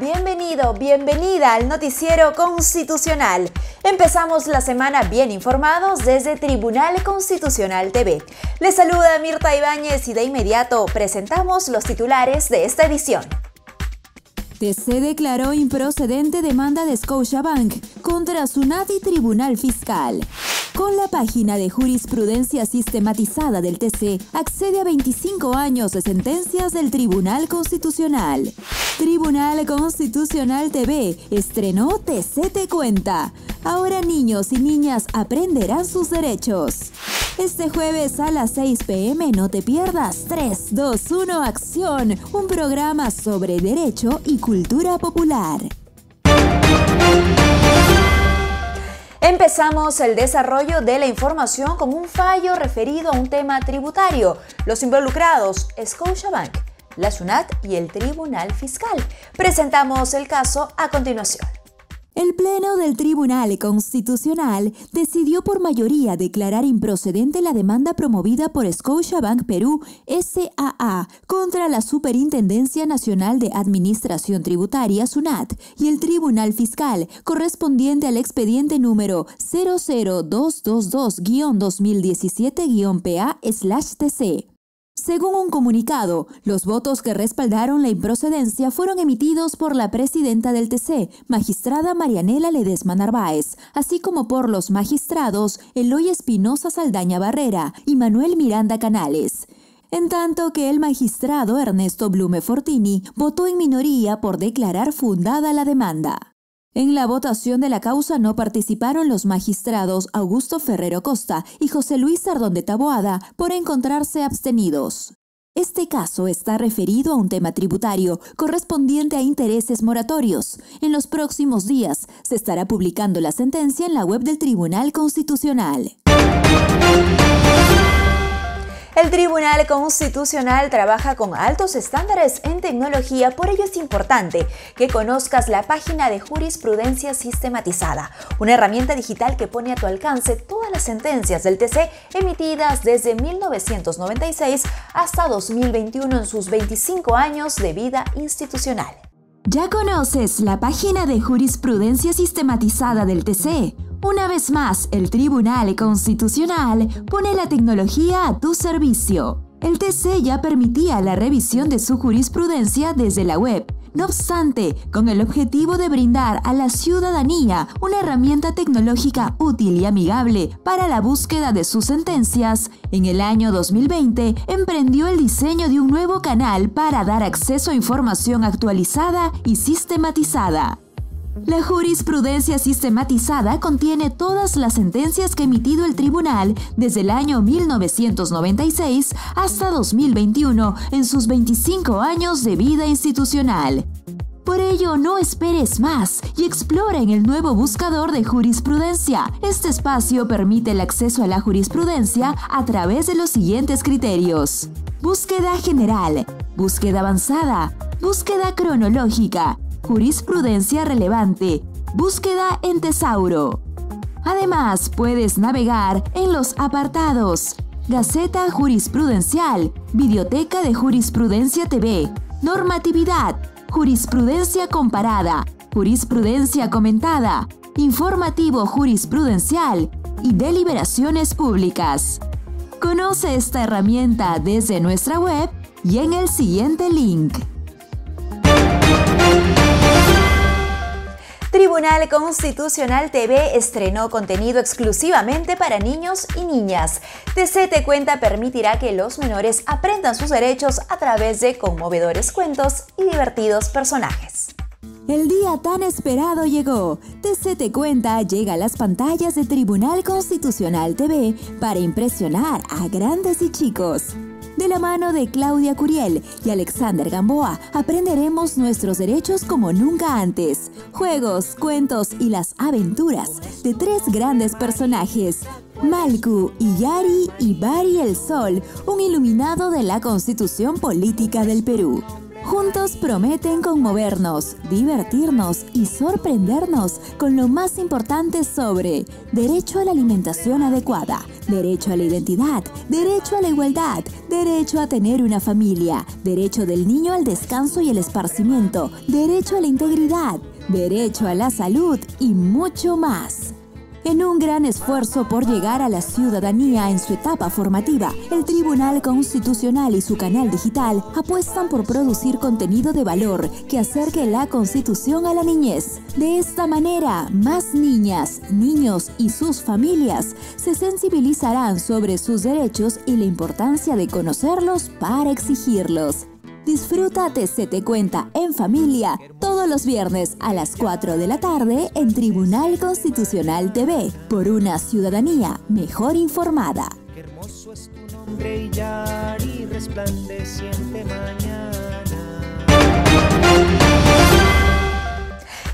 Bienvenido, bienvenida al noticiero constitucional. Empezamos la semana bien informados desde Tribunal Constitucional TV. Les saluda Mirta Ibáñez y de inmediato presentamos los titulares de esta edición. TC declaró improcedente demanda de Scotiabank contra SUNAT Tribunal Fiscal. Con la página de jurisprudencia sistematizada del TC, accede a 25 años de sentencias del Tribunal Constitucional. Tribunal Constitucional TV estrenó TC Te Cuenta. Ahora niños y niñas aprenderán sus derechos. Este jueves a las 6 pm no te pierdas 3, 2, 1 Acción, un programa sobre derecho y cultura popular. Empezamos el desarrollo de la información con un fallo referido a un tema tributario. Los involucrados, Scotiabank, la SUNAT y el Tribunal Fiscal. Presentamos el caso a continuación. El Pleno del Tribunal Constitucional decidió por mayoría declarar improcedente la demanda promovida por Scotiabank Perú SAA contra la Superintendencia Nacional de Administración Tributaria SUNAT y el Tribunal Fiscal correspondiente al expediente número 00222-2017-PA/TC. Según un comunicado, los votos que respaldaron la improcedencia fueron emitidos por la presidenta del TC, magistrada Marianela Ledesma Narváez, así como por los magistrados Eloy Espinosa Saldaña Barrera y Manuel Miranda Canales en tanto que el magistrado Ernesto Blume Fortini votó en minoría por declarar fundada la demanda. En la votación de la causa no participaron los magistrados Augusto Ferrero Costa y José Luis Sardón de Taboada por encontrarse abstenidos. Este caso está referido a un tema tributario correspondiente a intereses moratorios. En los próximos días se estará publicando la sentencia en la web del Tribunal Constitucional. El Tribunal Constitucional trabaja con altos estándares en tecnología, por ello es importante que conozcas la página de jurisprudencia sistematizada, una herramienta digital que pone a tu alcance todas las sentencias del TC emitidas desde 1996 hasta 2021 en sus 25 años de vida institucional. ¿Ya conoces la página de jurisprudencia sistematizada del TC? Una vez más, el Tribunal Constitucional pone la tecnología a tu servicio. El TC ya permitía la revisión de su jurisprudencia desde la web. No obstante, con el objetivo de brindar a la ciudadanía una herramienta tecnológica útil y amigable para la búsqueda de sus sentencias, en el año 2020 emprendió el diseño de un nuevo canal para dar acceso a información actualizada y sistematizada. La jurisprudencia sistematizada contiene todas las sentencias que ha emitido el tribunal desde el año 1996 hasta 2021 en sus 25 años de vida institucional. Por ello, no esperes más y explora en el nuevo buscador de jurisprudencia. Este espacio permite el acceso a la jurisprudencia a través de los siguientes criterios. Búsqueda general, búsqueda avanzada, búsqueda cronológica, Jurisprudencia relevante. Búsqueda en Tesauro. Además, puedes navegar en los apartados Gaceta Jurisprudencial, Biblioteca de Jurisprudencia TV, Normatividad, Jurisprudencia comparada, Jurisprudencia comentada, Informativo jurisprudencial y Deliberaciones públicas. Conoce esta herramienta desde nuestra web y en el siguiente link. Tribunal Constitucional TV estrenó contenido exclusivamente para niños y niñas. TC Te Cuenta permitirá que los menores aprendan sus derechos a través de conmovedores cuentos y divertidos personajes. El día tan esperado llegó. TC Te Cuenta llega a las pantallas de Tribunal Constitucional TV para impresionar a grandes y chicos. De la mano de Claudia Curiel y Alexander Gamboa aprenderemos nuestros derechos como nunca antes. Juegos, cuentos y las aventuras de tres grandes personajes. Malku, Iyari y Bari el Sol, un iluminado de la constitución política del Perú. Juntos prometen conmovernos, divertirnos y sorprendernos con lo más importante sobre derecho a la alimentación adecuada, derecho a la identidad, derecho a la igualdad, derecho a tener una familia, derecho del niño al descanso y el esparcimiento, derecho a la integridad, derecho a la salud y mucho más. En un gran esfuerzo por llegar a la ciudadanía en su etapa formativa, el Tribunal Constitucional y su canal digital apuestan por producir contenido de valor que acerque la Constitución a la niñez. De esta manera, más niñas, niños y sus familias se sensibilizarán sobre sus derechos y la importancia de conocerlos para exigirlos. Disfruta Se Te Cuenta en familia todos los viernes a las 4 de la tarde en Tribunal Constitucional TV por una ciudadanía mejor informada. Qué hermoso es tu nombre y resplandeciente mañana.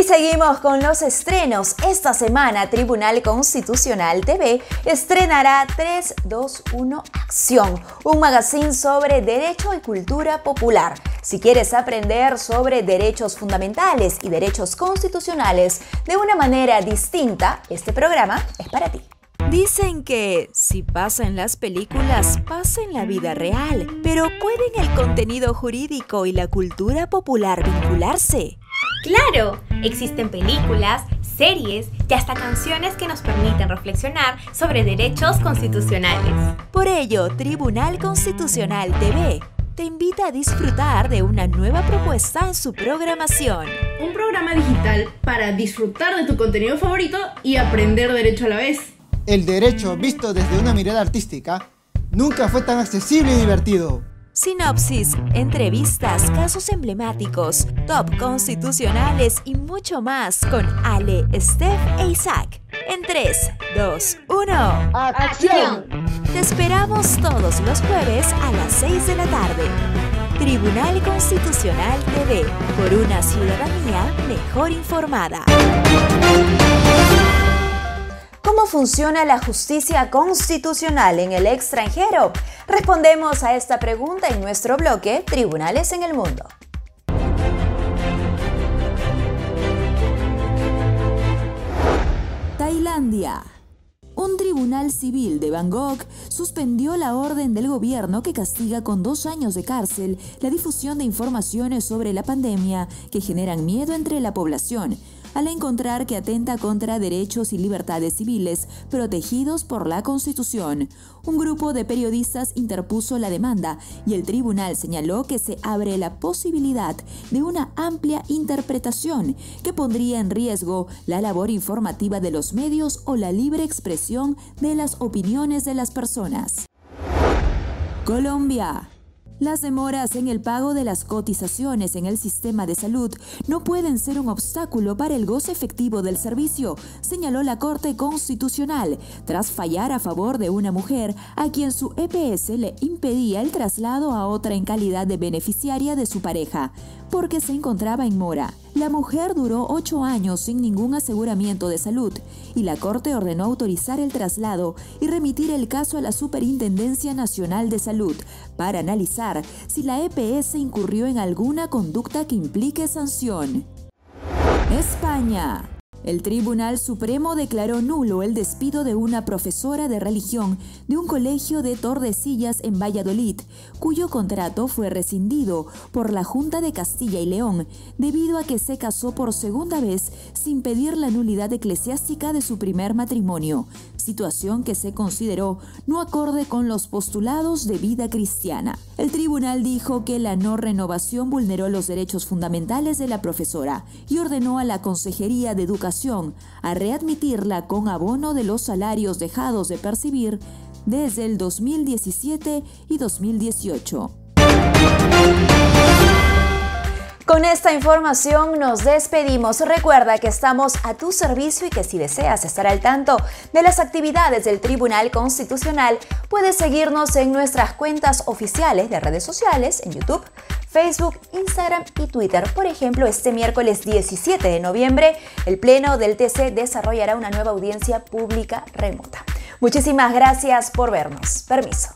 Y seguimos con los estrenos. Esta semana Tribunal Constitucional TV estrenará 321 Acción, un magazine sobre derecho y cultura popular. Si quieres aprender sobre derechos fundamentales y derechos constitucionales de una manera distinta, este programa es para ti. Dicen que si pasa en las películas, pasa en la vida real, pero ¿pueden el contenido jurídico y la cultura popular vincularse? Claro, existen películas, series y hasta canciones que nos permiten reflexionar sobre derechos constitucionales. Por ello, Tribunal Constitucional TV te invita a disfrutar de una nueva propuesta en su programación. Un programa digital para disfrutar de tu contenido favorito y aprender derecho a la vez. El derecho visto desde una mirada artística nunca fue tan accesible y divertido. Sinopsis, entrevistas, casos emblemáticos, top constitucionales y mucho más con Ale, Steph e Isaac. En 3, 2, 1. ¡Acción! Te esperamos todos los jueves a las 6 de la tarde. Tribunal Constitucional TV, por una ciudadanía mejor informada. ¿Cómo funciona la justicia constitucional en el extranjero? Respondemos a esta pregunta en nuestro bloque Tribunales en el Mundo. Tailandia. Un tribunal civil de Bangkok suspendió la orden del gobierno que castiga con dos años de cárcel la difusión de informaciones sobre la pandemia que generan miedo entre la población al encontrar que atenta contra derechos y libertades civiles protegidos por la Constitución. Un grupo de periodistas interpuso la demanda y el tribunal señaló que se abre la posibilidad de una amplia interpretación que pondría en riesgo la labor informativa de los medios o la libre expresión de las opiniones de las personas. Colombia. Las demoras en el pago de las cotizaciones en el sistema de salud no pueden ser un obstáculo para el goce efectivo del servicio, señaló la Corte Constitucional, tras fallar a favor de una mujer a quien su EPS le impedía el traslado a otra en calidad de beneficiaria de su pareja, porque se encontraba en mora. La mujer duró ocho años sin ningún aseguramiento de salud y la Corte ordenó autorizar el traslado y remitir el caso a la Superintendencia Nacional de Salud para analizar si la EPS incurrió en alguna conducta que implique sanción. España. El Tribunal Supremo declaró nulo el despido de una profesora de religión de un colegio de Tordesillas en Valladolid, cuyo contrato fue rescindido por la Junta de Castilla y León debido a que se casó por segunda vez sin pedir la nulidad eclesiástica de su primer matrimonio, situación que se consideró no acorde con los postulados de vida cristiana. El tribunal dijo que la no renovación vulneró los derechos fundamentales de la profesora y ordenó a la Consejería de A readmitirla con abono de los salarios dejados de percibir desde el 2017 y 2018. Con esta información nos despedimos. Recuerda que estamos a tu servicio y que si deseas estar al tanto de las actividades del Tribunal Constitucional, puedes seguirnos en nuestras cuentas oficiales de redes sociales en YouTube, Facebook, Instagram y Twitter. Por ejemplo, este miércoles 17 de noviembre, el Pleno del TC desarrollará una nueva audiencia pública remota. Muchísimas gracias por vernos. Permiso.